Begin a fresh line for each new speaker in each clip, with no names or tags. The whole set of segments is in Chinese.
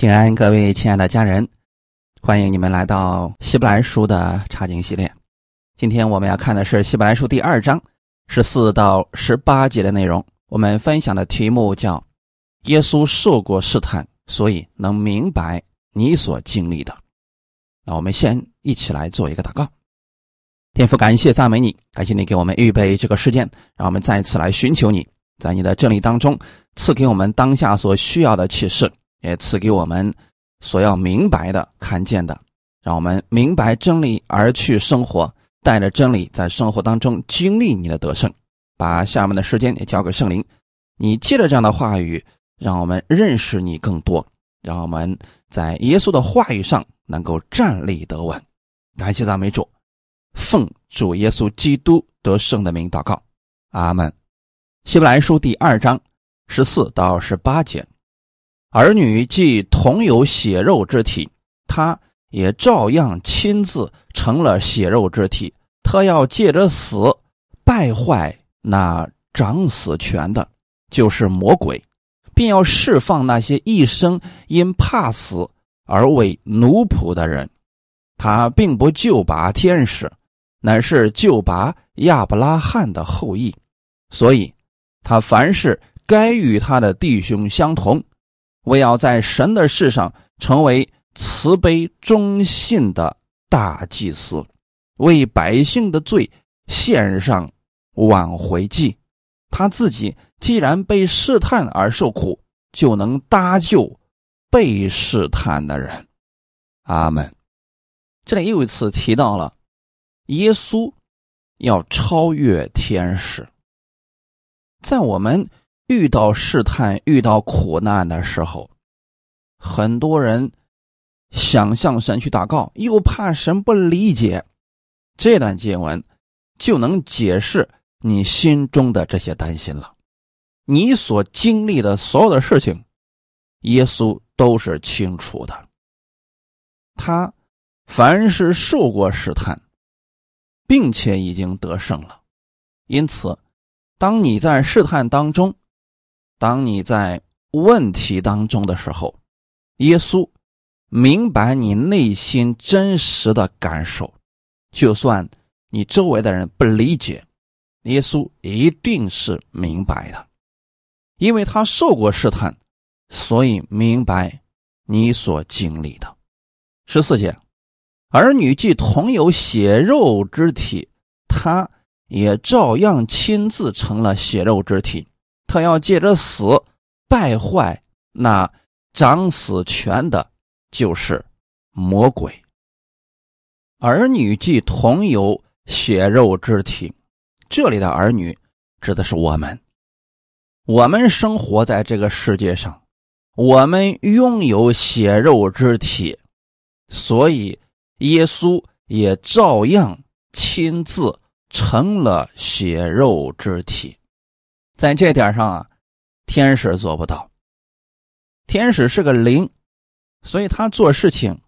平安，各位亲爱的家人，欢迎你们来到希伯来书的查经系列。今天我们要看的是希伯来书第二章十四到十八节的内容。我们分享的题目叫“耶稣受过试探，所以能明白你所经历的”。那我们先一起来做一个祷告。天父，感谢赞美你，感谢你给我们预备这个事件，让我们再次来寻求你，在你的真理当中赐给我们当下所需要的启示。也赐给我们所要明白的、看见的，让我们明白真理而去生活，带着真理在生活当中经历你的得胜。把下面的时间也交给圣灵，你借着这样的话语，让我们认识你更多，让我们在耶稣的话语上能够站立得稳。感谢赞美主，奉主耶稣基督得胜的名祷告，阿门。希伯来书第二章十四到十八节。儿女既同有血肉之体，他也照样亲自成了血肉之体。他要借着死败坏那掌死权的，就是魔鬼，并要释放那些一生因怕死而为奴仆的人。他并不救拔天使，乃是救拔亚伯拉罕的后裔。所以，他凡是该与他的弟兄相同。我要在神的世上成为慈悲忠信的大祭司，为百姓的罪献上挽回祭。他自己既然被试探而受苦，就能搭救被试探的人。阿门。这里又一次提到了耶稣要超越天使，在我们。遇到试探、遇到苦难的时候，很多人想向神去祷告，又怕神不理解。这段经文就能解释你心中的这些担心了。你所经历的所有的事情，耶稣都是清楚的。他凡是受过试探，并且已经得胜了，因此，当你在试探当中，当你在问题当中的时候，耶稣明白你内心真实的感受，就算你周围的人不理解，耶稣一定是明白的，因为他受过试探，所以明白你所经历的。十四节，儿女既同有血肉之体，他也照样亲自成了血肉之体。他要借着死败坏那掌死权的，就是魔鬼。儿女既同有血肉之体，这里的儿女指的是我们。我们生活在这个世界上，我们拥有血肉之体，所以耶稣也照样亲自成了血肉之体。在这点上啊，天使做不到。天使是个灵，所以他做事情，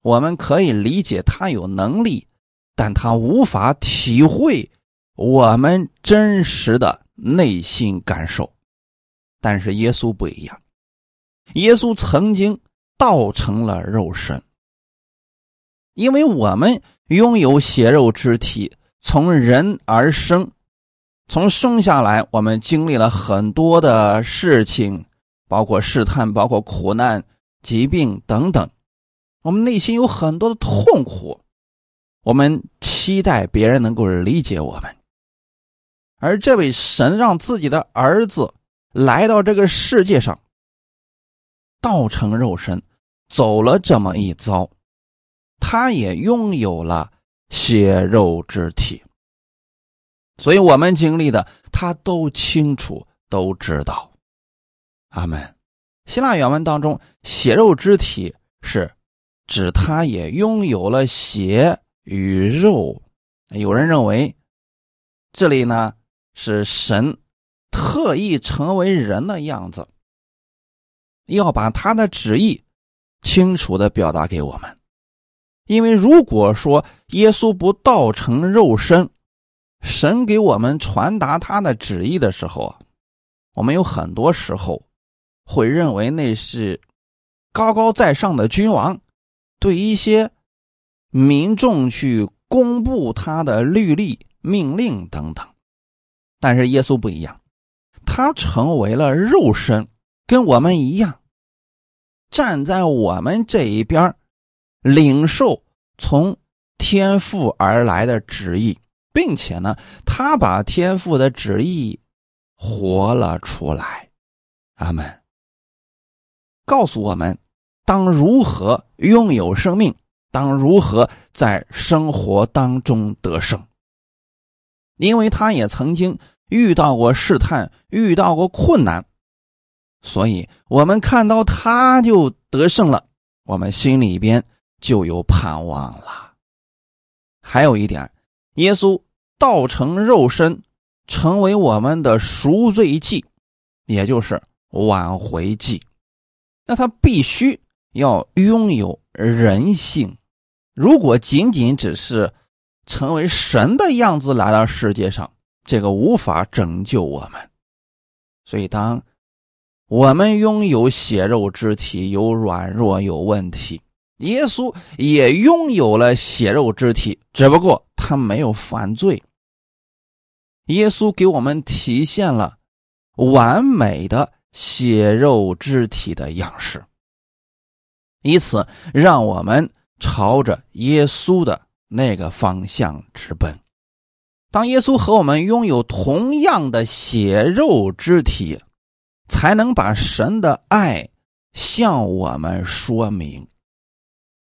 我们可以理解他有能力，但他无法体会我们真实的内心感受。但是耶稣不一样，耶稣曾经道成了肉身，因为我们拥有血肉之体，从人而生。从生下来，我们经历了很多的事情，包括试探，包括苦难、疾病等等。我们内心有很多的痛苦，我们期待别人能够理解我们。而这位神让自己的儿子来到这个世界上，道成肉身，走了这么一遭，他也拥有了血肉之体。所以我们经历的，他都清楚，都知道。阿门。希腊原文当中，“血肉之体”是指他也拥有了血与肉。有人认为，这里呢是神特意成为人的样子，要把他的旨意清楚的表达给我们。因为如果说耶稣不道成肉身，神给我们传达他的旨意的时候啊，我们有很多时候会认为那是高高在上的君王，对一些民众去公布他的律例、命令等等。但是耶稣不一样，他成为了肉身，跟我们一样，站在我们这一边，领受从天父而来的旨意，并且呢，他把天父的旨意活了出来。阿门。告诉我们，当如何拥有生命，当如何在生活当中得胜。因为他也曾经遇到过试探，遇到过困难，所以我们看到他就得胜了，我们心里边就有盼望了。还有一点，耶稣道成肉身，成为我们的赎罪祭，也就是挽回祭。那他必须要拥有人性，如果仅仅只是。成为神的样子来到世界上，这个无法拯救我们。所以，当我们拥有血肉之体，有软弱，有问题，耶稣也拥有了血肉之体，只不过他没有犯罪。耶稣给我们体现了完美的血肉之体的样式，以此让我们朝着耶稣的。那个方向直奔。当耶稣和我们拥有同样的血肉之体，才能把神的爱向我们说明。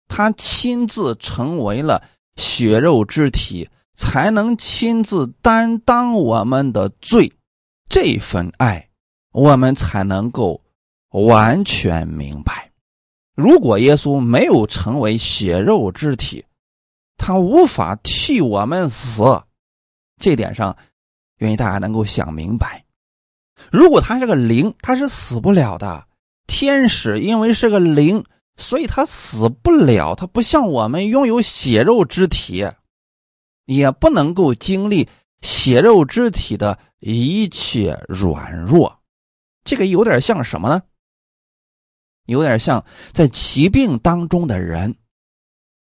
他亲自成为了血肉之体，才能亲自担当我们的罪。这份爱，我们才能够完全明白。如果耶稣没有成为血肉之体，他无法替我们死，这点上，愿意大家能够想明白。如果他是个灵，他是死不了的。天使因为是个灵，所以他死不了。他不像我们拥有血肉之体，也不能够经历血肉之体的一切软弱。这个有点像什么呢？有点像在疾病当中的人。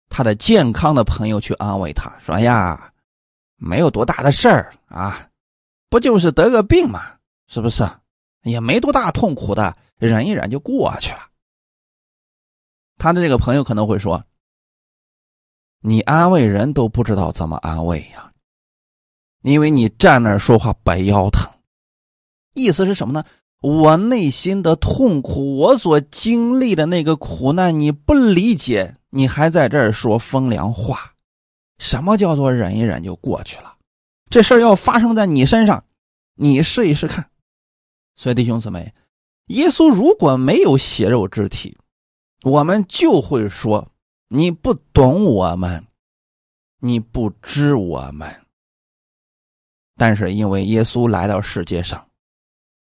他的健康的朋友去安慰他说：“呀，没有多大的事儿啊，不就是得个病嘛，是不是？也没多大痛苦的，忍一忍就过去了。”他的这个朋友可能会说：“你安慰人都不知道怎么安慰呀，因为你站那儿说话白腰疼。意思是什么呢？我内心的痛苦，我所经历的那个苦难，你不理解。”你还在这儿说风凉话？什么叫做忍一忍就过去了？这事儿要发生在你身上，你试一试看。所以弟兄姊妹，耶稣如果没有血肉之体，我们就会说你不懂我们，你不知我们。但是因为耶稣来到世界上，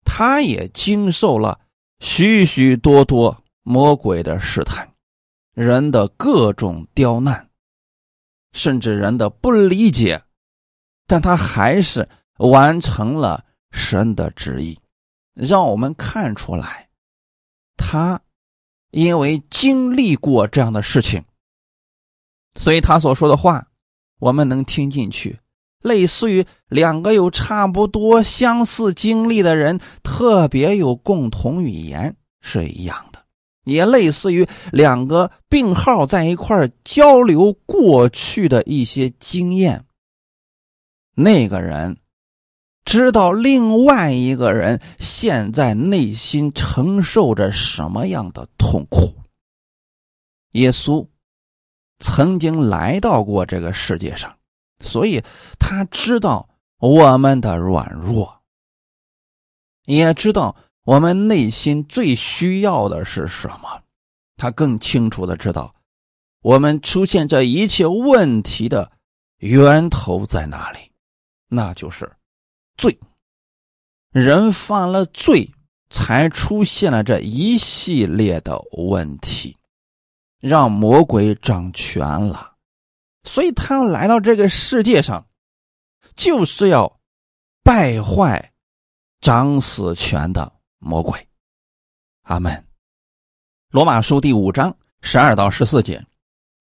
他也经受了许许多多魔鬼的试探。人的各种刁难，甚至人的不理解，但他还是完成了神的旨意，让我们看出来，他因为经历过这样的事情，所以他所说的话，我们能听进去，类似于两个有差不多相似经历的人，特别有共同语言是一样的。也类似于两个病号在一块交流过去的一些经验。那个人知道另外一个人现在内心承受着什么样的痛苦。耶稣曾经来到过这个世界上，所以他知道我们的软弱，也知道。我们内心最需要的是什么？他更清楚的知道，我们出现这一切问题的源头在哪里，那就是罪。人犯了罪，才出现了这一系列的问题，让魔鬼掌权了。所以他要来到这个世界上，就是要败坏掌死权的。魔鬼，阿门。罗马书第五章十二到十四节，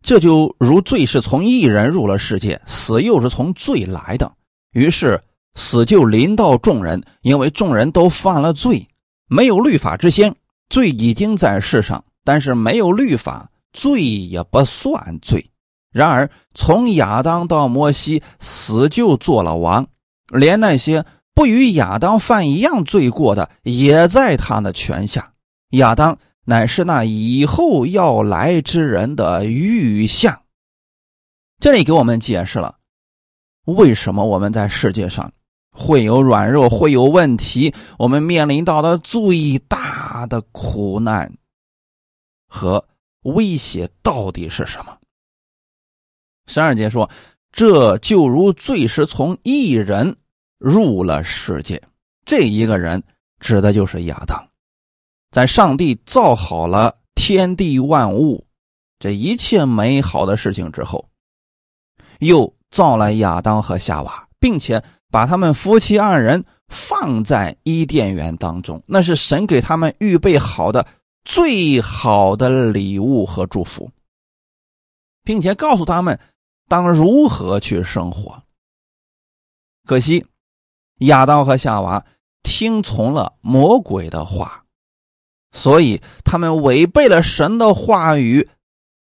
这就如罪是从一人入了世界，死又是从罪来的，于是死就临到众人，因为众人都犯了罪。没有律法之先，罪已经在世上，但是没有律法，罪也不算罪。然而从亚当到摩西，死就做了王，连那些不与亚当犯一样罪过的，也在他的权下。亚当。乃是那以后要来之人的预像。这里给我们解释了为什么我们在世界上会有软弱、会有问题，我们面临到的最大的苦难和威胁到底是什么？十二节说：“这就如罪是从一人入了世界，这一个人指的就是亚当。”在上帝造好了天地万物，这一切美好的事情之后，又造了亚当和夏娃，并且把他们夫妻二人放在伊甸园当中，那是神给他们预备好的最好的礼物和祝福，并且告诉他们当如何去生活。可惜，亚当和夏娃听从了魔鬼的话。所以他们违背了神的话语，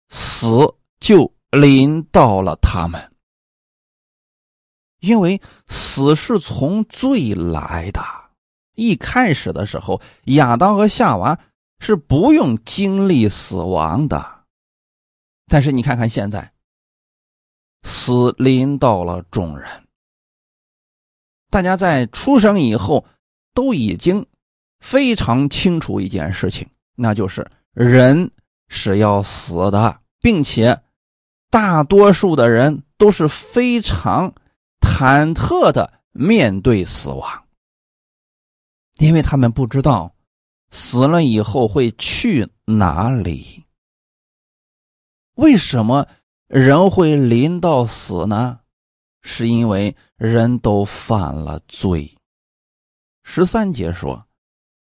死就临到了他们。因为死是从罪来的，一开始的时候，亚当和夏娃是不用经历死亡的。但是你看看现在，死临到了众人，大家在出生以后都已经。非常清楚一件事情，那就是人是要死的，并且大多数的人都是非常忐忑的面对死亡，因为他们不知道死了以后会去哪里。为什么人会临到死呢？是因为人都犯了罪。十三节说。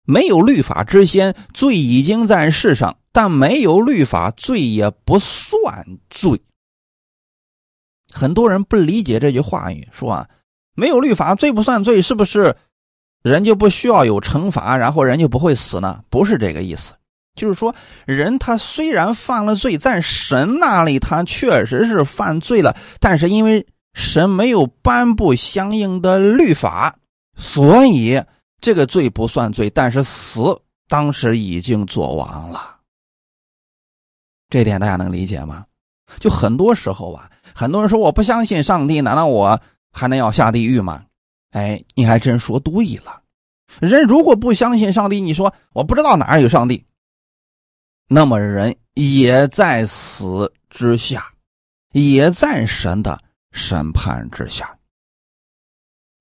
没有律法之先，罪已经在世上；但没有律法，罪也不算罪。很多人不理解这句话语，说啊，没有律法，罪不算罪，是不是人就不需要有惩罚，然后人就不会死呢？不是这个意思，就是说，人他虽然犯了罪，在神那里他确实是犯罪了，但是因为神没有颁布相应的律法，所以。这个罪不算罪，但是死当时已经做完了。这点大家能理解吗？就很多时候啊，很多人说我不相信上帝，难道我还能要下地狱吗？哎，你还真说对了。人如果不相信上帝，你说我不知道哪有上帝，那么人也在死之下，也在神的审判之下。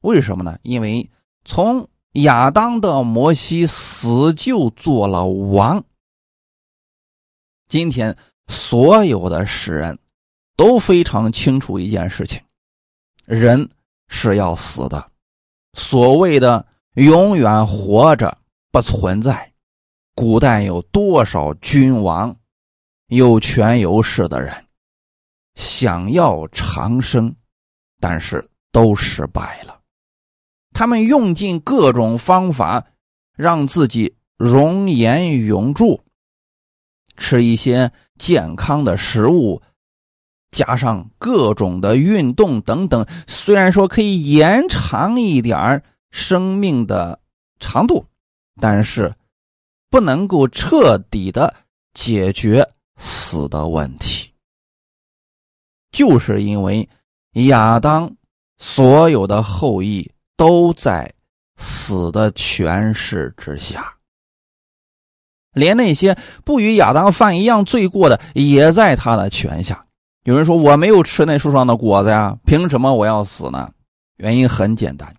为什么呢？因为从亚当的摩西死就做了王。今天所有的世人都非常清楚一件事情：人是要死的。所谓的永远活着不存在。古代有多少君王、有权有势的人想要长生，但是都失败了。他们用尽各种方法，让自己容颜永驻，吃一些健康的食物，加上各种的运动等等。虽然说可以延长一点生命的长度，但是不能够彻底的解决死的问题。就是因为亚当所有的后裔。都在死的权势之下，连那些不与亚当犯一样罪过的，也在他的权下。有人说：“我没有吃那树上的果子呀，凭什么我要死呢？”原因很简单，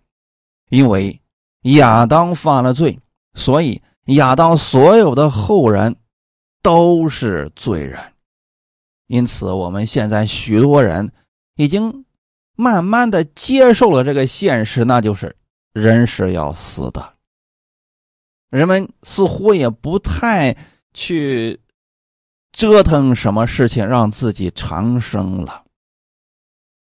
因为亚当犯了罪，所以亚当所有的后人都是罪人。因此，我们现在许多人已经。慢慢的接受了这个现实，那就是人是要死的。人们似乎也不太去折腾什么事情让自己长生了，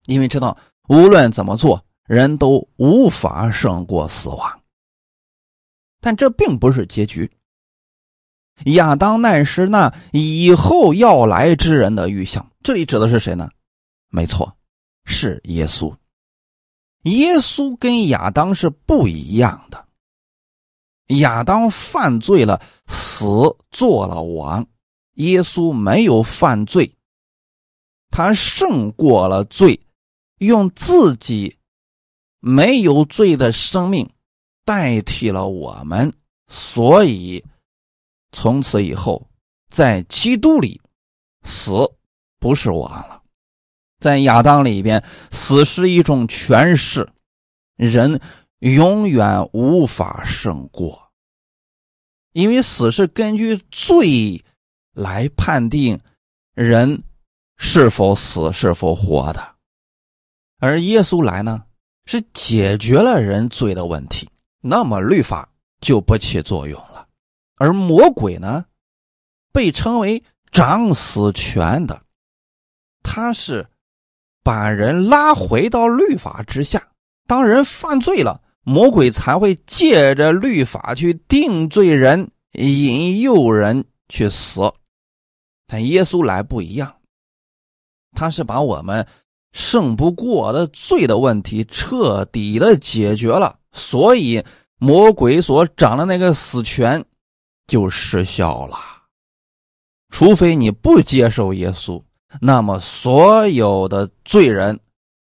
因为知道无论怎么做，人都无法胜过死亡。但这并不是结局。亚当乃是那以后要来之人的预象，这里指的是谁呢？没错，是耶稣。耶稣跟亚当是不一样的。亚当犯罪了，死做了王；耶稣没有犯罪，他胜过了罪，用自己没有罪的生命代替了我们，所以从此以后，在基督里，死不是王了。在亚当里边，死是一种权势，人永远无法胜过，因为死是根据罪来判定人是否死、是否活的，而耶稣来呢，是解决了人罪的问题，那么律法就不起作用了，而魔鬼呢，被称为掌死权的，他是。把人拉回到律法之下，当人犯罪了，魔鬼才会借着律法去定罪人，引诱人去死。但耶稣来不一样，他是把我们胜不过的罪的问题彻底的解决了，所以魔鬼所掌的那个死权就失效了。除非你不接受耶稣。那么，所有的罪人，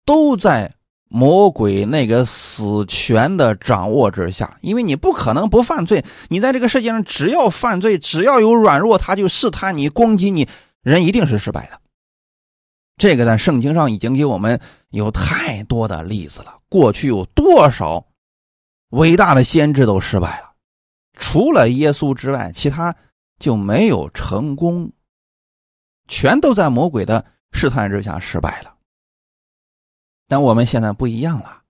都在魔鬼那个死权的掌握之下。因为你不可能不犯罪，你在这个世界上只要犯罪，只要有软弱，他就试探你、攻击你，人一定是失败的。这个在圣经上已经给我们有太多的例子了。过去有多少伟大的先知都失败了，除了耶稣之外，其他就没有成功。全都在魔鬼的试探之下失败了，但我们现在不一样了，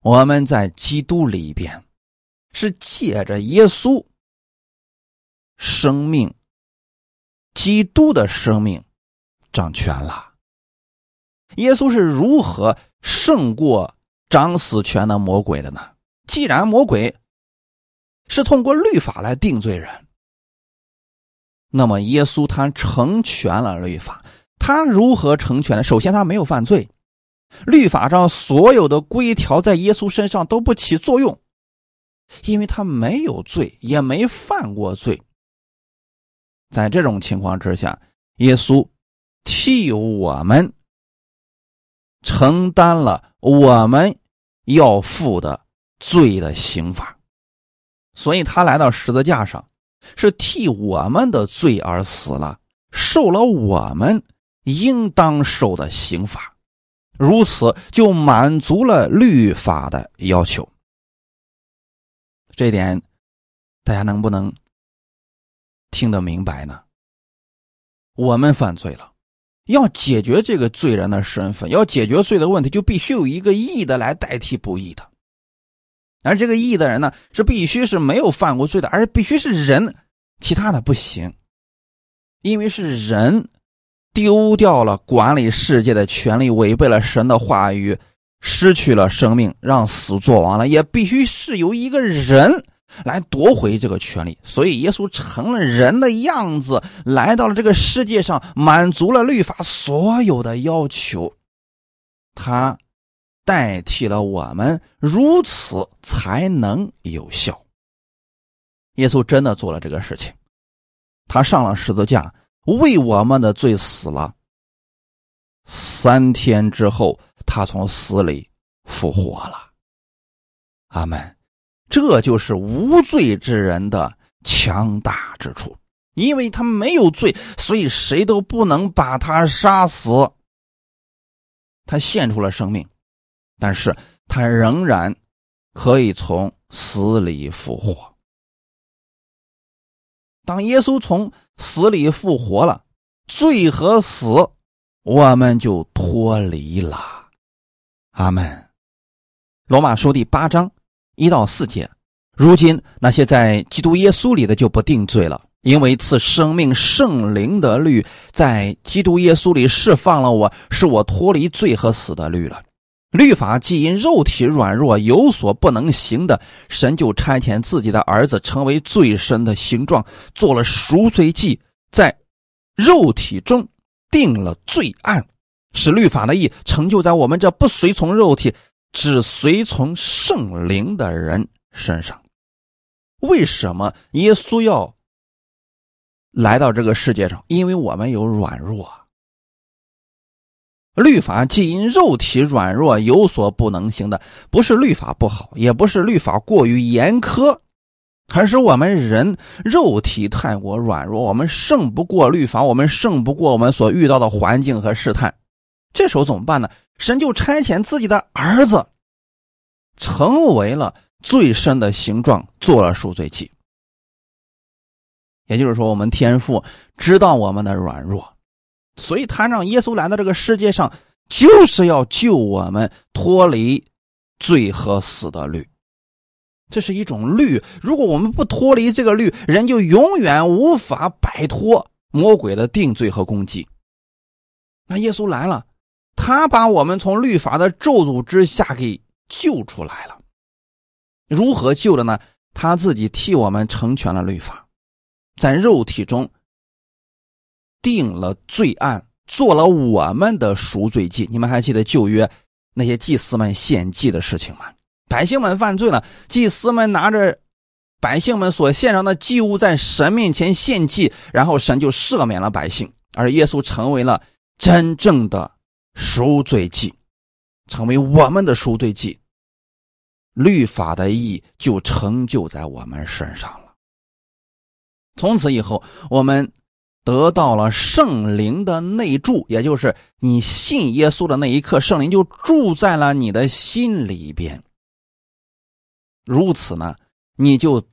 我们在基督里边，是借着耶稣生命，基督的生命掌权了。耶稣是如何胜过掌死权的魔鬼的呢？既然魔鬼是通过律法来定罪人。那么，耶稣他成全了律法，他如何成全的？首先，他没有犯罪，律法上所有的规条在耶稣身上都不起作用，因为他没有罪，也没犯过罪。在这种情况之下，耶稣替我们承担了我们要负的罪的刑罚，所以他来到十字架上。是替我们的罪而死了，受了我们应当受的刑罚，如此就满足了律法的要求。这点大家能不能听得明白呢？我们犯罪了，要解决这个罪人的身份，要解决罪的问题，就必须有一个义的来代替不义的。而这个义的人呢，是必须是没有犯过罪的，而必须是人，其他的不行，因为是人丢掉了管理世界的权利，违背了神的话语，失去了生命，让死作王了，也必须是由一个人来夺回这个权利。所以，耶稣成了人的样子，来到了这个世界上，满足了律法所有的要求，他。代替了我们，如此才能有效。耶稣真的做了这个事情，他上了十字架，为我们的罪死了。三天之后，他从死里复活了。阿门。这就是无罪之人的强大之处，因为他没有罪，所以谁都不能把他杀死。他献出了生命。但是他仍然可以从死里复活。当耶稣从死里复活了，罪和死我们就脱离了。阿门。罗马书第八章一到四节。如今那些在基督耶稣里的就不定罪了，因为赐生命圣灵的律在基督耶稣里释放了我，使我脱离罪和死的律了。律法既因肉体软弱有所不能行的，神就差遣自己的儿子成为最深的形状，做了赎罪祭，在肉体中定了罪案，使律法的义成就在我们这不随从肉体、只随从圣灵的人身上。为什么耶稣要？来到这个世界上，因为我们有软弱，律法既因肉体软弱有所不能行的，不是律法不好，也不是律法过于严苛，而是我们人肉体太过软弱，我们胜不过律法，我们胜不过我们所遇到的环境和试探。这时候怎么办呢？神就差遣自己的儿子，成为了最深的形状，做了赎罪祭。也就是说，我们天父知道我们的软弱，所以他让耶稣来到这个世界上，就是要救我们脱离罪和死的律。这是一种律，如果我们不脱离这个律，人就永远无法摆脱魔鬼的定罪和攻击。那耶稣来了，他把我们从律法的咒诅之下给救出来了。如何救的呢？他自己替我们成全了律法。在肉体中定了罪案，做了我们的赎罪祭。你们还记得旧约那些祭司们献祭的事情吗？百姓们犯罪了，祭司们拿着百姓们所献上的祭物在神面前献祭，然后神就赦免了百姓，而耶稣成为了真正的赎罪祭，成为我们的赎罪祭。律法的意义就成就在我们身上了。从此以后，我们得到了圣灵的内住，也就是你信耶稣的那一刻，圣灵就住在了你的心里边。如此呢，你就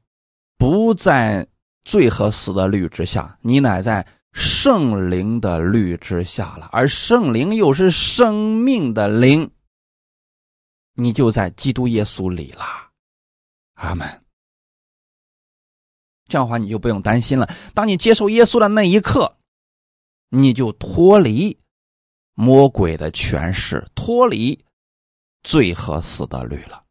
不在罪和死的律之下，你乃在圣灵的律之下了。而圣灵又是生命的灵，你就在基督耶稣里了。阿门。这样的话，你就不用担心了。当你接受耶稣的那一刻，你就脱离魔鬼的权势，脱离罪和死的律了。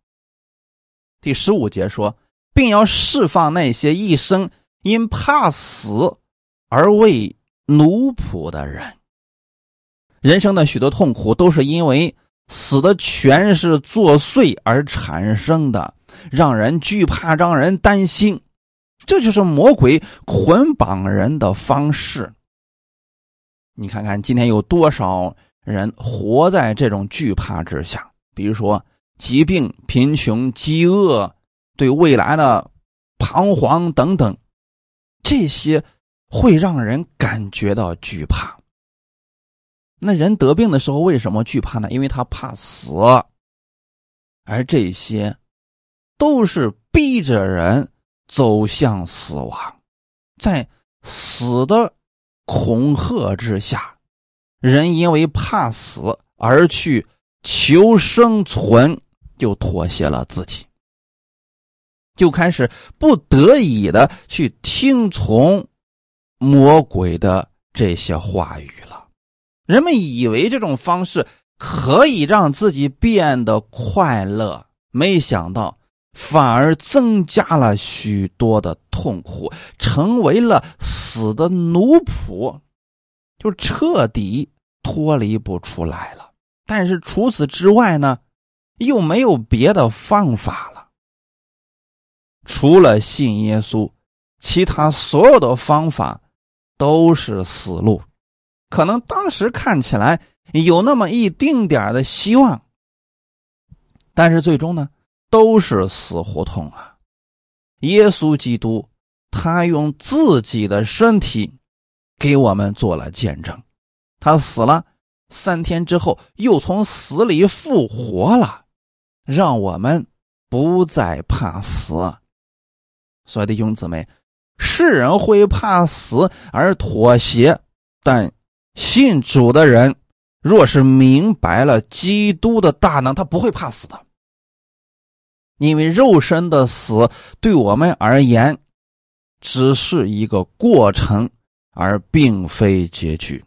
第十五节说，并要释放那些一生因怕死而为奴仆的人。人生的许多痛苦都是因为死的权势作祟而产生的，让人惧怕，让人担心。这就是魔鬼捆绑人的方式。你看看今天有多少人活在这种惧怕之下？比如说疾病、贫穷、饥饿，对未来的彷徨等等，这些会让人感觉到惧怕。那人得病的时候为什么惧怕呢？因为他怕死，而这些都是逼着人。走向死亡，在死的恐吓之下，人因为怕死而去求生存，就妥协了自己，就开始不得已的去听从魔鬼的这些话语了。人们以为这种方式可以让自己变得快乐，没想到。反而增加了许多的痛苦，成为了死的奴仆，就彻底脱离不出来了。但是除此之外呢，又没有别的方法了。除了信耶稣，其他所有的方法都是死路。可能当时看起来有那么一丁点的希望，但是最终呢？都是死胡同啊！耶稣基督，他用自己的身体给我们做了见证，他死了三天之后，又从死里复活了，让我们不再怕死。所以弟兄姊妹，世人会怕死而妥协，但信主的人若是明白了基督的大能，他不会怕死的。因为肉身的死对我们而言，只是一个过程，而并非结局。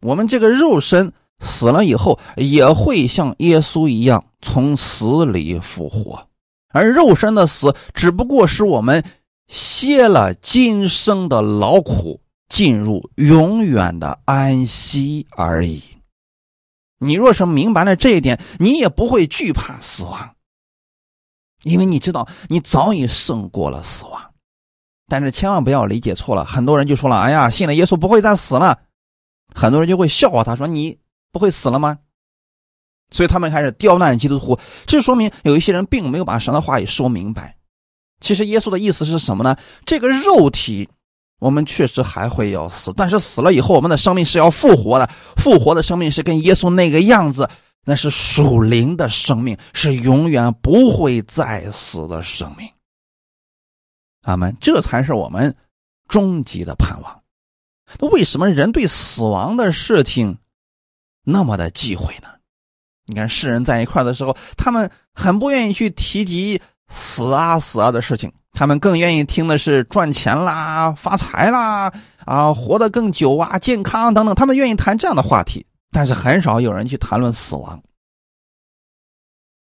我们这个肉身死了以后，也会像耶稣一样从死里复活，而肉身的死只不过是我们歇了今生的劳苦，进入永远的安息而已。你若是明白了这一点，你也不会惧怕死亡，因为你知道你早已胜过了死亡。但是千万不要理解错了，很多人就说了：“哎呀，信了耶稣不会再死了。”很多人就会笑话他说：“你不会死了吗？”所以他们开始刁难基督徒，这说明有一些人并没有把神的话语说明白。其实耶稣的意思是什么呢？这个肉体，我们确实还会要死，但是死了以后，我们的生命是要复活的。复活的生命是跟耶稣那个样子，那是属灵的生命，是永远不会再死的生命。阿门，这才是我们终极的盼望。那为什么人对死亡的事情那么的忌讳呢？你看，世人在一块的时候，他们很不愿意去提及死啊死啊的事情，他们更愿意听的是赚钱啦、发财啦、啊活得更久啊、健康等等，他们愿意谈这样的话题，但是很少有人去谈论死亡。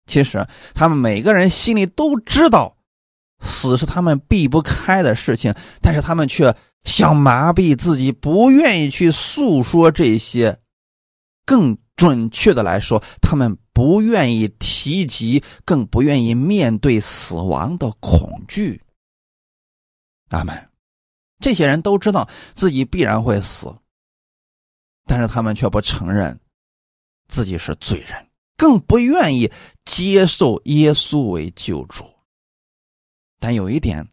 其实，他们每个人心里都知道。死是他们避不开的事情，但是他们却想麻痹自己，不愿意去诉说这些。更准确的来说，他们不愿意提及，更不愿意面对死亡的恐惧。阿门。这些人都知道自己必然会死，但是他们却不承认自己是罪人，更不愿意接受耶稣为救主。但有一点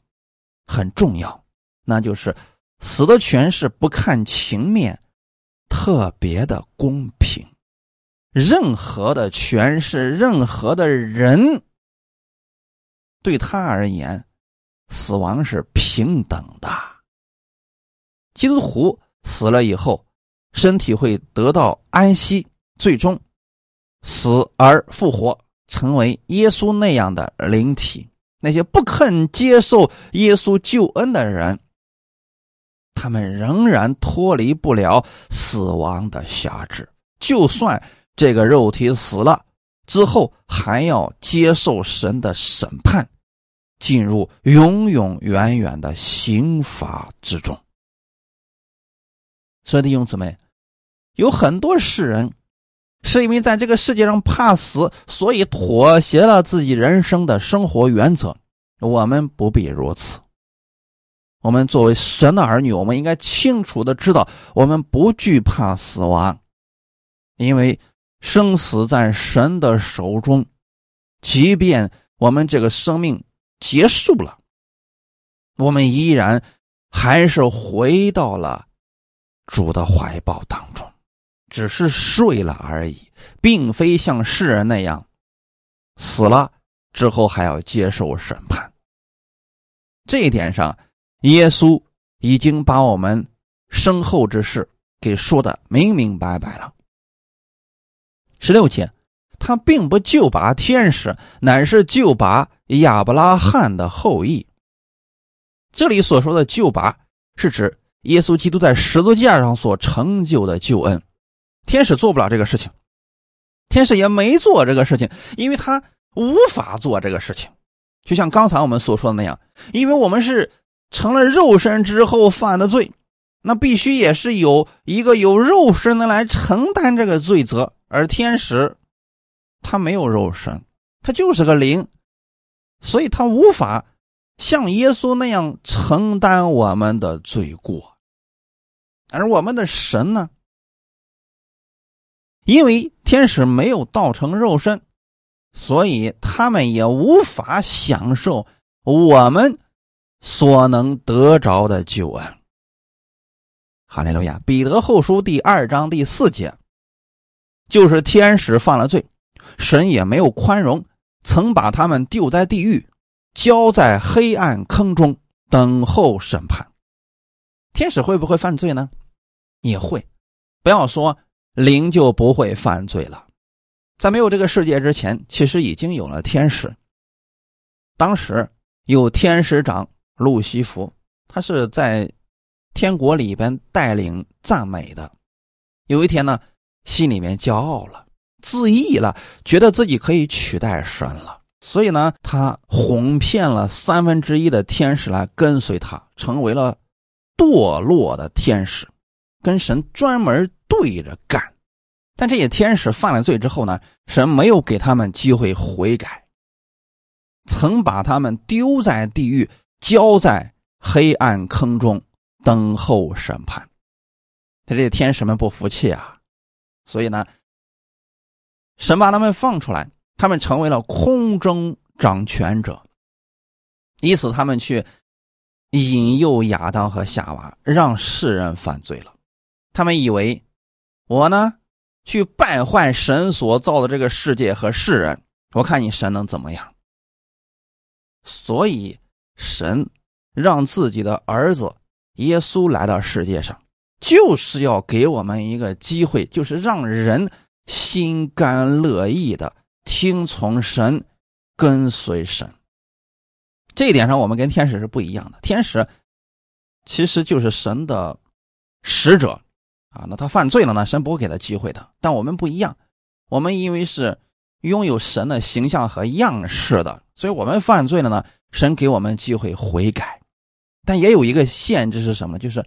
很重要，那就是死的权势不看情面，特别的公平。任何的权势，任何的人，对他而言，死亡是平等的。基督徒死了以后，身体会得到安息，最终死而复活，成为耶稣那样的灵体。那些不肯接受耶稣救恩的人，他们仍然脱离不了死亡的辖制。就算这个肉体死了之后，还要接受神的审判，进入永永远远的刑罚之中。所以弟兄姊妹，有很多世人。是因为在这个世界上怕死，所以妥协了自己人生的生活原则。我们不必如此。我们作为神的儿女，我们应该清楚的知道，我们不惧怕死亡，因为生死在神的手中。即便我们这个生命结束了，我们依然还是回到了主的怀抱当中。只是睡了而已，并非像世人那样死了之后还要接受审判。这一点上，耶稣已经把我们身后之事给说的明明白白了。十六节，他并不救拔天使，乃是救拔亚伯拉罕的后裔。这里所说的救拔，是指耶稣基督在十字架上所成就的救恩。天使做不了这个事情，天使也没做这个事情，因为他无法做这个事情。就像刚才我们所说的那样，因为我们是成了肉身之后犯的罪，那必须也是有一个有肉身的来承担这个罪责。而天使他没有肉身，他就是个灵，所以他无法像耶稣那样承担我们的罪过。而我们的神呢？因为天使没有道成肉身，所以他们也无法享受我们所能得着的救恩。哈利路亚！彼得后书第二章第四节，就是天使犯了罪，神也没有宽容，曾把他们丢在地狱，交在黑暗坑中，等候审判。天使会不会犯罪呢？也会，不要说。灵就不会犯罪了。在没有这个世界之前，其实已经有了天使。当时有天使长路西弗，他是在天国里边带领赞美的。有一天呢，心里面骄傲了，自义了，觉得自己可以取代神了，所以呢，他哄骗了三分之一的天使来跟随他，成为了堕落的天使，跟神专门对着干。但这些天使犯了罪之后呢，神没有给他们机会悔改，曾把他们丢在地狱，交在黑暗坑中，等候审判。他这些天使们不服气啊，所以呢，神把他们放出来，他们成为了空中掌权者，以此他们去引诱亚当和夏娃，让世人犯罪了。他们以为我呢？去败坏神所造的这个世界和世人，我看你神能怎么样？所以神让自己的儿子耶稣来到世界上，就是要给我们一个机会，就是让人心甘乐意的听从神，跟随神。这一点上，我们跟天使是不一样的。天使其实就是神的使者。啊，那他犯罪了呢？神不会给他机会的。但我们不一样，我们因为是拥有神的形象和样式的，所以我们犯罪了呢，神给我们机会悔改。但也有一个限制是什么？就是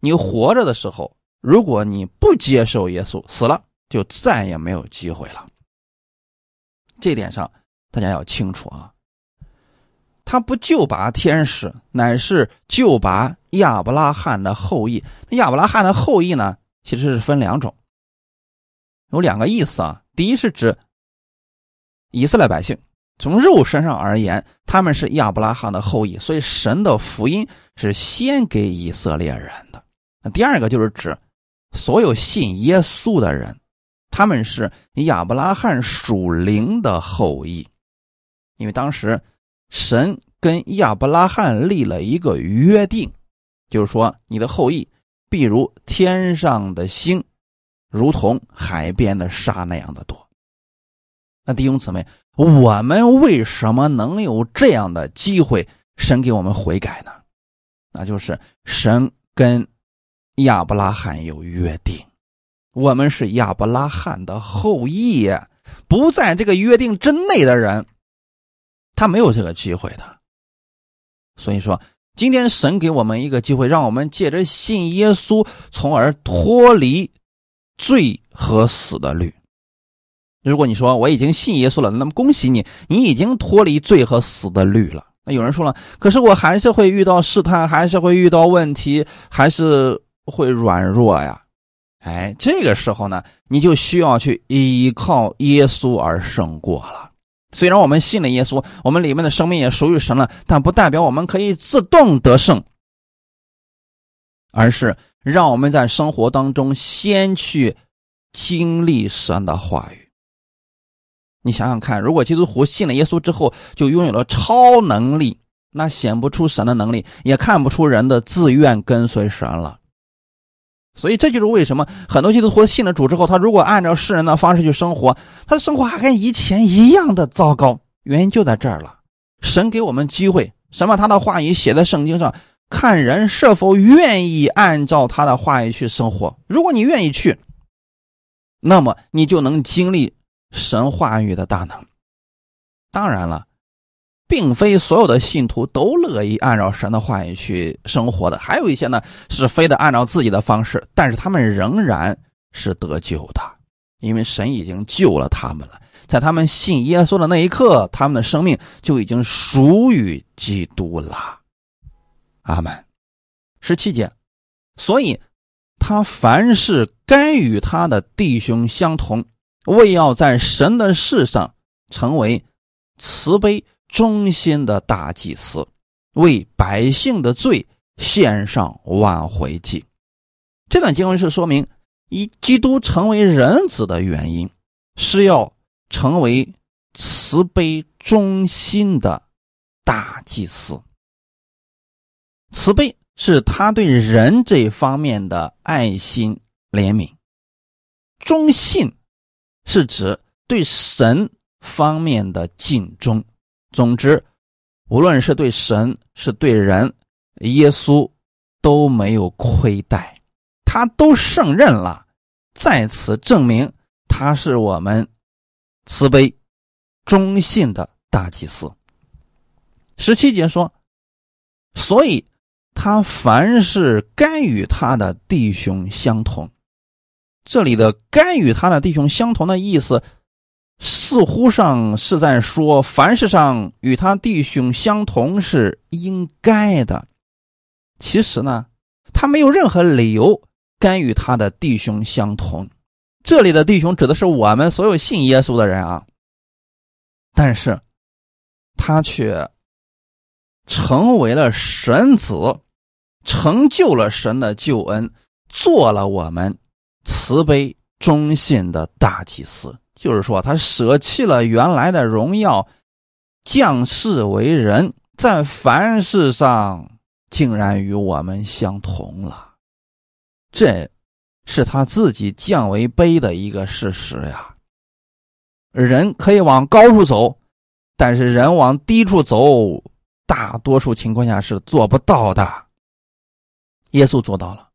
你活着的时候，如果你不接受耶稣，死了就再也没有机会了。这点上大家要清楚啊。他不救拔天使，乃是救拔亚伯拉罕的后裔。那亚伯拉罕的后裔呢？其实是分两种，有两个意思啊。第一是指以色列百姓，从肉身上而言，他们是亚伯拉罕的后裔，所以神的福音是先给以色列人的。那第二个就是指所有信耶稣的人，他们是亚伯拉罕属灵的后裔，因为当时。神跟亚伯拉罕立了一个约定，就是说你的后裔必如天上的星，如同海边的沙那样的多。那弟兄姊妹，我们为什么能有这样的机会？神给我们悔改呢？那就是神跟亚伯拉罕有约定，我们是亚伯拉罕的后裔，不在这个约定之内的人。他没有这个机会的，所以说，今天神给我们一个机会，让我们借着信耶稣，从而脱离罪和死的律。如果你说我已经信耶稣了，那么恭喜你，你已经脱离罪和死的律了。那有人说了，可是我还是会遇到试探，还是会遇到问题，还是会软弱呀。哎，这个时候呢，你就需要去依靠耶稣而胜过了。虽然我们信了耶稣，我们里面的生命也属于神了，但不代表我们可以自动得胜，而是让我们在生活当中先去经历神的话语。你想想看，如果基督徒信了耶稣之后就拥有了超能力，那显不出神的能力，也看不出人的自愿跟随神了。所以这就是为什么很多基督徒信了主之后，他如果按照世人的方式去生活，他的生活还跟以前一样的糟糕。原因就在这儿了。神给我们机会，神把他的话语写在圣经上，看人是否愿意按照他的话语去生活。如果你愿意去，那么你就能经历神话语的大能。当然了。并非所有的信徒都乐意按照神的话语去生活的，还有一些呢是非得按照自己的方式，但是他们仍然是得救的，因为神已经救了他们了。在他们信耶稣的那一刻，他们的生命就已经属于基督了。阿门。十七节，所以他凡是该与他的弟兄相同，为要在神的事上成为慈悲。忠心的大祭司为百姓的罪献上挽回祭。这段经文是说明，以基督成为人子的原因，是要成为慈悲忠心的大祭司。慈悲是他对人这方面的爱心怜悯，忠信是指对神方面的尽忠。总之，无论是对神是对人，耶稣都没有亏待，他都胜任了，在此证明他是我们慈悲忠信的大祭司。十七节说，所以他凡是该与他的弟兄相同。这里的“该与他的弟兄相同”的意思，似乎上是在说，凡事上与他弟兄相同是应该的。其实呢，他没有任何理由该与他的弟兄相同。这里的弟兄指的是我们所有信耶稣的人啊。但是，他却成为了神子，成就了神的救恩，做了我们。慈悲忠信的大祭司，就是说，他舍弃了原来的荣耀，降世为人，在凡事上竟然与我们相同了。这是他自己降为卑的一个事实呀。人可以往高处走，但是人往低处走，大多数情况下是做不到的。耶稣做到了。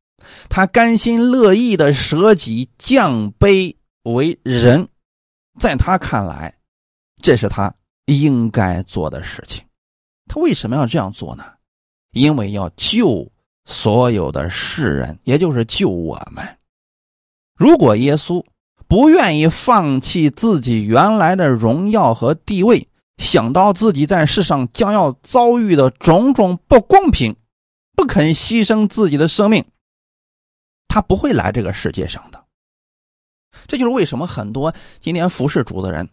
他甘心乐意的舍己降卑为人，在他看来，这是他应该做的事情。他为什么要这样做呢？因为要救所有的世人，也就是救我们。如果耶稣不愿意放弃自己原来的荣耀和地位，想到自己在世上将要遭遇的种种不公平，不肯牺牲自己的生命。他不会来这个世界上的，这就是为什么很多今天服侍主的人，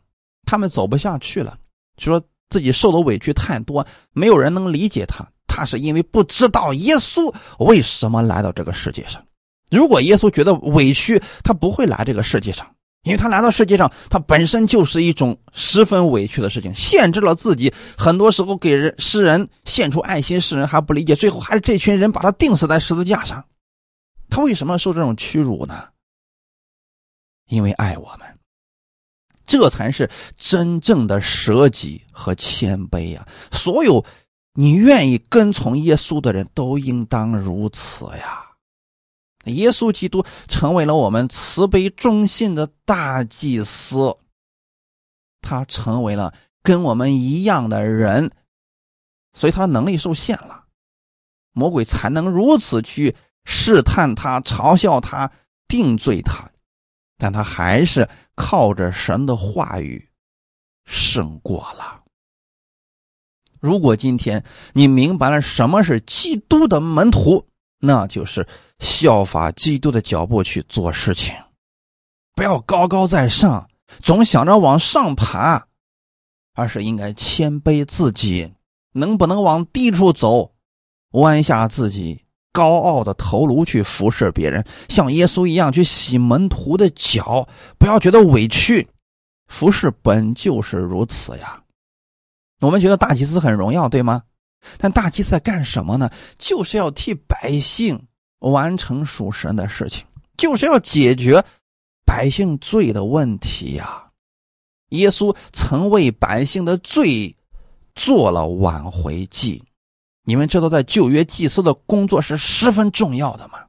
他们走不下去了，说自己受的委屈太多，没有人能理解他。他是因为不知道耶稣为什么来到这个世界上。如果耶稣觉得委屈，他不会来这个世界上，因为他来到世界上，他本身就是一种十分委屈的事情，限制了自己。很多时候给人世人献出爱心，世人还不理解，最后还是这群人把他钉死在十字架上。他为什么受这种屈辱呢？因为爱我们，这才是真正的舍己和谦卑呀！所有你愿意跟从耶稣的人都应当如此呀！耶稣基督成为了我们慈悲忠信的大祭司，他成为了跟我们一样的人，所以他的能力受限了，魔鬼才能如此去。试探他，嘲笑他，定罪他，但他还是靠着神的话语胜过了。如果今天你明白了什么是基督的门徒，那就是效法基督的脚步去做事情，不要高高在上，总想着往上爬，而是应该谦卑自己，能不能往低处走，弯下自己。高傲的头颅去服侍别人，像耶稣一样去洗门徒的脚，不要觉得委屈。服侍本就是如此呀。我们觉得大祭司很荣耀，对吗？但大祭司在干什么呢？就是要替百姓完成属神的事情，就是要解决百姓罪的问题呀。耶稣曾为百姓的罪做了挽回祭。你们知道，在旧约祭司的工作是十分重要的吗？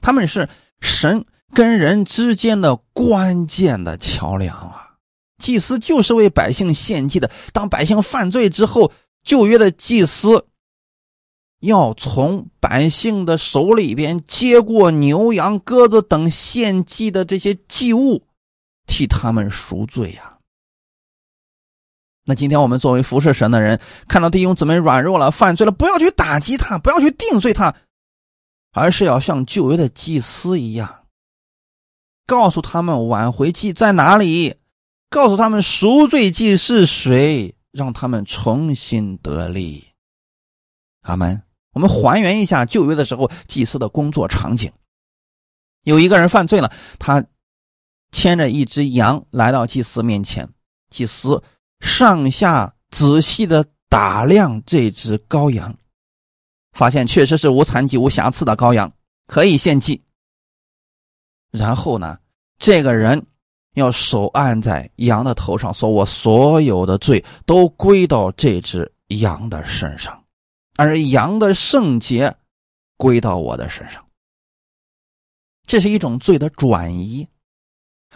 他们是神跟人之间的关键的桥梁啊！祭司就是为百姓献祭的。当百姓犯罪之后，旧约的祭司要从百姓的手里边接过牛羊鸽子等献祭的这些祭物，替他们赎罪呀。那今天我们作为服侍神的人，看到弟兄姊妹软弱了、犯罪了，不要去打击他，不要去定罪他，而是要像旧约的祭司一样，告诉他们挽回祭在哪里，告诉他们赎罪祭是谁，让他们重新得力。阿门。我们还原一下旧约的时候祭司的工作场景：有一个人犯罪了，他牵着一只羊来到祭司面前，祭司。上下仔细的打量这只羔羊，发现确实是无残疾、无瑕疵的羔羊，可以献祭。然后呢，这个人要手按在羊的头上，说我所有的罪都归到这只羊的身上，而羊的圣洁归到我的身上。这是一种罪的转移。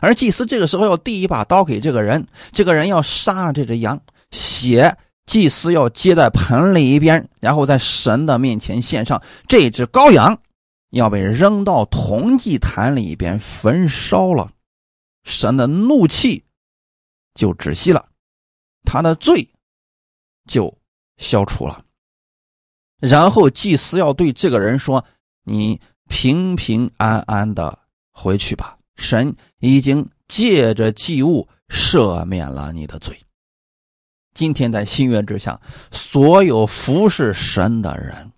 而祭司这个时候要递一把刀给这个人，这个人要杀了这只羊，血祭司要接在盆里一边，然后在神的面前献上。这只羔羊要被扔到铜祭坛里边焚烧了，神的怒气就止息了，他的罪就消除了。然后祭司要对这个人说：“你平平安安的回去吧。”神已经借着祭物赦免了你的罪。今天在新约之下，所有服侍神的人，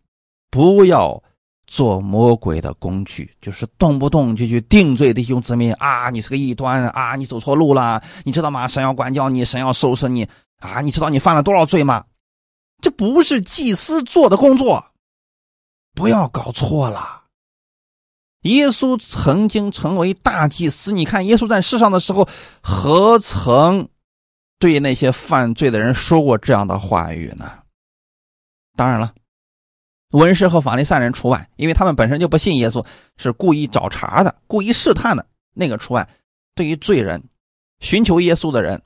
不要做魔鬼的工具，就是动不动就去定罪弟兄姊妹啊！你是个异端啊！你走错路了，你知道吗？神要管教你，神要收拾你啊！你知道你犯了多少罪吗？这不是祭司做的工作，不要搞错了。耶稣曾经成为大祭司，你看耶稣在世上的时候，何曾对那些犯罪的人说过这样的话语呢？当然了，文士和法利赛人除外，因为他们本身就不信耶稣，是故意找茬的、故意试探的那个除外。对于罪人、寻求耶稣的人，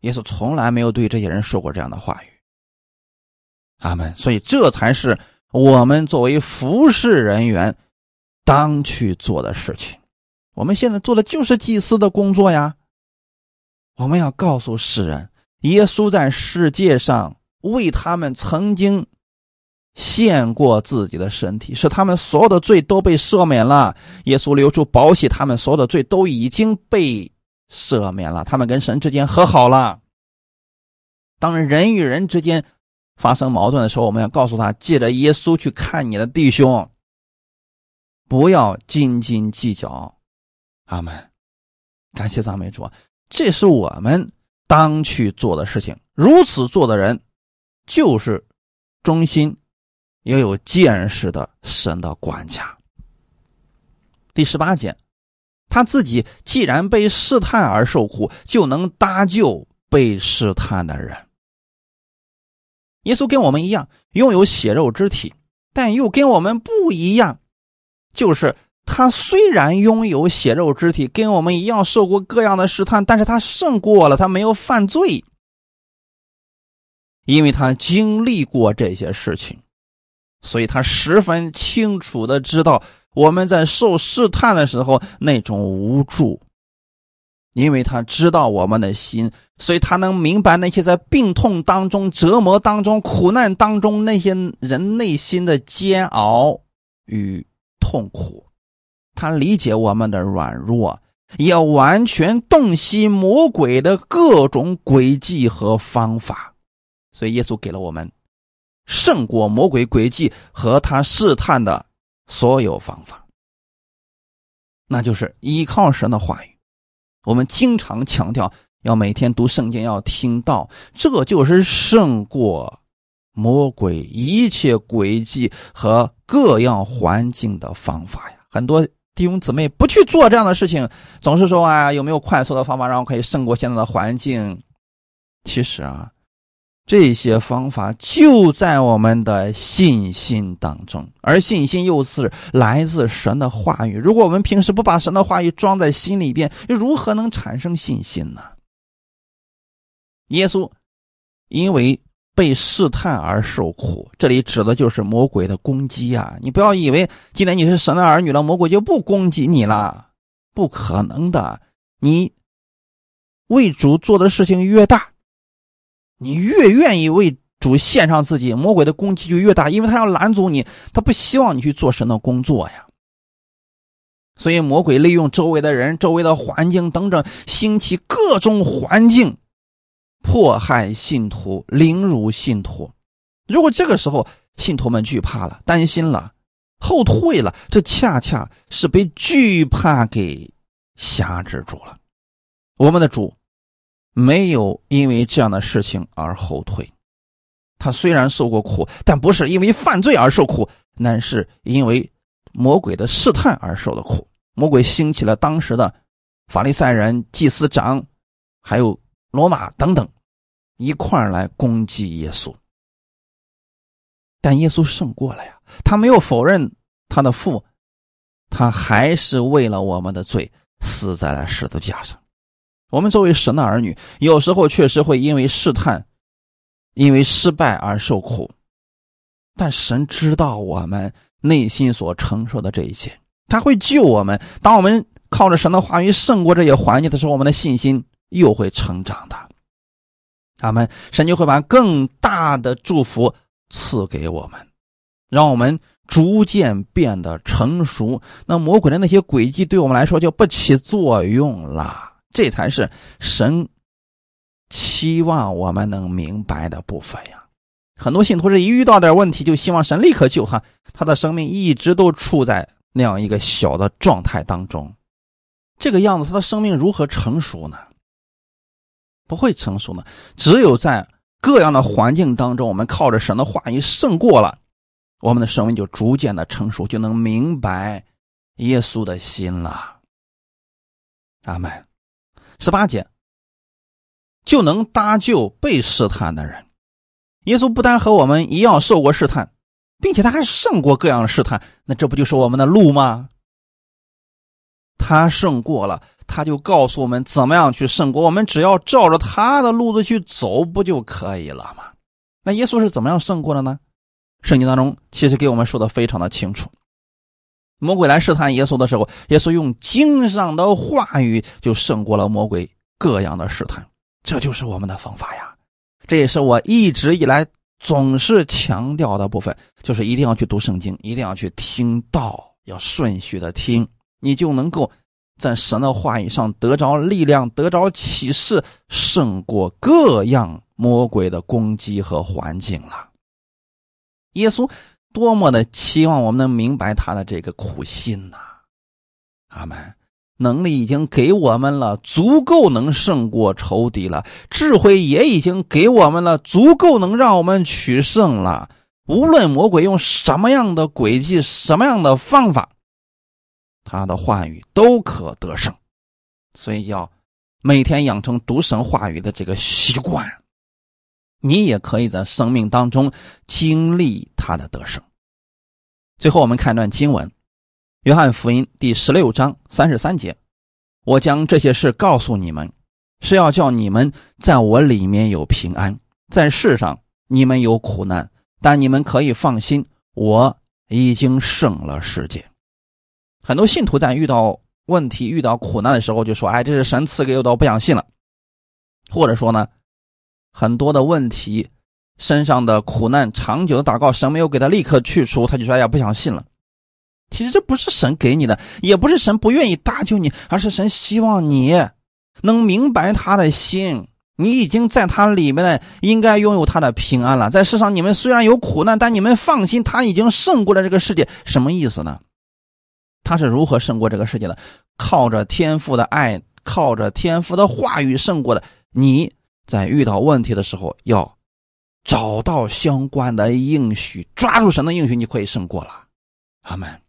耶稣从来没有对这些人说过这样的话语。阿门。所以这才是我们作为服侍人员。当去做的事情，我们现在做的就是祭司的工作呀。我们要告诉世人，耶稣在世界上为他们曾经献过自己的身体，使他们所有的罪都被赦免了。耶稣流出宝血，他们所有的罪都已经被赦免了，他们跟神之间和好了。当人与人之间发生矛盾的时候，我们要告诉他，借着耶稣去看你的弟兄。不要斤斤计较，阿门。感谢赞美主，这是我们当去做的事情。如此做的人，就是忠心也有见识的神的管家。第十八节，他自己既然被试探而受苦，就能搭救被试探的人。耶稣跟我们一样，拥有血肉之体，但又跟我们不一样。就是他虽然拥有血肉之体，跟我们一样受过各样的试探，但是他胜过了，他没有犯罪，因为他经历过这些事情，所以他十分清楚的知道我们在受试探的时候那种无助，因为他知道我们的心，所以他能明白那些在病痛当中、折磨当中、苦难当中那些人内心的煎熬与。痛苦，他理解我们的软弱，也完全洞悉魔鬼的各种诡计和方法，所以耶稣给了我们胜过魔鬼诡计和他试探的所有方法，那就是依靠神的话语。我们经常强调要每天读圣经，要听到，这就是胜过。魔鬼一切诡计和各样环境的方法呀，很多弟兄姊妹不去做这样的事情，总是说啊，有没有快速的方法让我可以胜过现在的环境？其实啊，这些方法就在我们的信心当中，而信心又是来自神的话语。如果我们平时不把神的话语装在心里边，又如何能产生信心呢？耶稣因为。被试探而受苦，这里指的就是魔鬼的攻击啊！你不要以为今天你是神的儿女了，魔鬼就不攻击你了，不可能的。你为主做的事情越大，你越愿意为主献上自己，魔鬼的攻击就越大，因为他要拦阻你，他不希望你去做神的工作呀。所以魔鬼利用周围的人、周围的环境等等，兴起各种环境。迫害信徒，凌辱信徒。如果这个时候信徒们惧怕了、担心了、后退了，这恰恰是被惧怕给辖制住了。我们的主没有因为这样的事情而后退，他虽然受过苦，但不是因为犯罪而受苦，乃是因为魔鬼的试探而受的苦。魔鬼兴起了当时的法利赛人、祭司长，还有罗马等等，一块儿来攻击耶稣。但耶稣胜过了呀，他没有否认他的父，他还是为了我们的罪死在了十字架上。我们作为神的儿女，有时候确实会因为试探、因为失败而受苦，但神知道我们内心所承受的这一切，他会救我们。当我们靠着神的话语胜过这些环境的时候，我们的信心又会成长的。他们。神就会把更大的祝福。赐给我们，让我们逐渐变得成熟。那魔鬼的那些诡计对我们来说就不起作用了。这才是神期望我们能明白的部分呀。很多信徒是一遇到点问题就希望神立刻救他，他的生命一直都处在那样一个小的状态当中。这个样子，他的生命如何成熟呢？不会成熟呢。只有在。各样的环境当中，我们靠着神的话语胜过了，我们的生命就逐渐的成熟，就能明白耶稣的心了。阿门。十八节就能搭救被试探的人。耶稣不但和我们一样受过试探，并且他还胜过各样的试探，那这不就是我们的路吗？他胜过了。他就告诉我们怎么样去胜过，我们只要照着他的路子去走，不就可以了吗？那耶稣是怎么样胜过的呢？圣经当中其实给我们说的非常的清楚。魔鬼来试探耶稣的时候，耶稣用经上的话语就胜过了魔鬼各样的试探。这就是我们的方法呀！这也是我一直以来总是强调的部分，就是一定要去读圣经，一定要去听道，要顺序的听，你就能够。在神的话语上得着力量，得着启示，胜过各样魔鬼的攻击和环境了。耶稣多么的期望我们能明白他的这个苦心呐！阿门。能力已经给我们了，足够能胜过仇敌了；智慧也已经给我们了，足够能让我们取胜了。无论魔鬼用什么样的诡计，什么样的方法。他的话语都可得胜，所以要每天养成读神话语的这个习惯，你也可以在生命当中经历他的得胜。最后，我们看一段经文，《约翰福音》第十六章三十三节：“我将这些事告诉你们，是要叫你们在我里面有平安。在世上你们有苦难，但你们可以放心，我已经胜了世界。”很多信徒在遇到问题、遇到苦难的时候，就说：“哎，这是神赐给我的，我不想信了。”或者说呢，很多的问题、身上的苦难、长久的祷告，神没有给他立刻去除，他就说：“哎呀，不想信了。”其实这不是神给你的，也不是神不愿意搭救你，而是神希望你能明白他的心。你已经在他里面了，应该拥有他的平安了。在世上，你们虽然有苦难，但你们放心，他已经胜过了这个世界。什么意思呢？他是如何胜过这个世界的？靠着天赋的爱，靠着天赋的话语胜过的。你在遇到问题的时候，要找到相关的应许，抓住神的应许，你可以胜过了。阿门。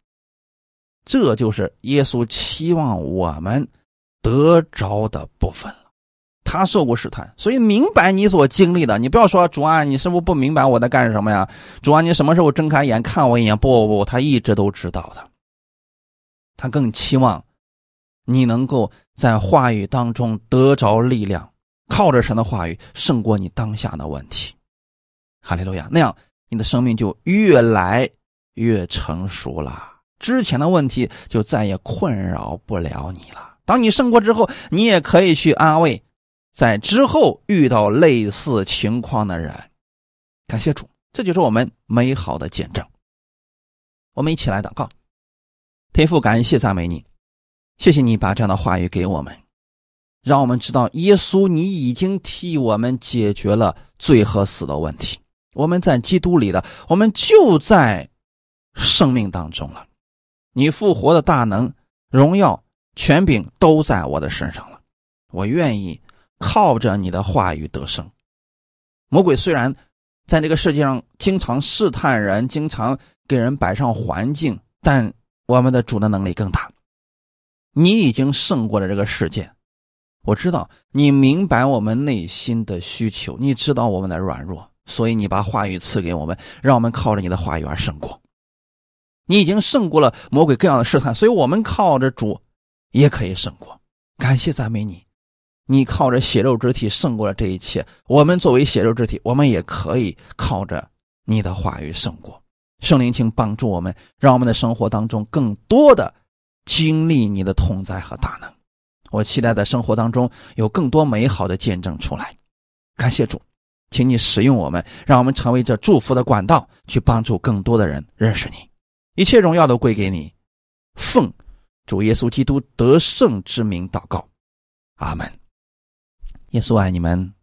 这就是耶稣期望我们得着的部分了。他受过试探，所以明白你所经历的。你不要说主啊，你是不是不明白我在干什么呀？主啊，你什么时候睁开眼看我一眼？不不不，他一直都知道的。他更期望你能够在话语当中得着力量，靠着神的话语胜过你当下的问题。哈利路亚，那样你的生命就越来越成熟了，之前的问题就再也困扰不了你了。当你胜过之后，你也可以去安慰在之后遇到类似情况的人。感谢主，这就是我们美好的见证。我们一起来祷告。天父，感谢赞美你，谢谢你把这样的话语给我们，让我们知道耶稣，你已经替我们解决了罪和死的问题。我们在基督里的，我们就在生命当中了。你复活的大能、荣耀、权柄都在我的身上了。我愿意靠着你的话语得胜。魔鬼虽然在这个世界上经常试探人，经常给人摆上环境，但。我们的主的能力更大，你已经胜过了这个世界。我知道你明白我们内心的需求，你知道我们的软弱，所以你把话语赐给我们，让我们靠着你的话语而胜过。你已经胜过了魔鬼各样的试探，所以我们靠着主也可以胜过。感谢赞美你，你靠着血肉之体胜过了这一切。我们作为血肉之体，我们也可以靠着你的话语胜过。圣灵，请帮助我们，让我们的生活当中更多的经历你的同在和大能。我期待在生活当中有更多美好的见证出来。感谢主，请你使用我们，让我们成为这祝福的管道，去帮助更多的人认识你。一切荣耀都归给你，奉主耶稣基督得胜之名祷告，阿门。耶稣爱你们。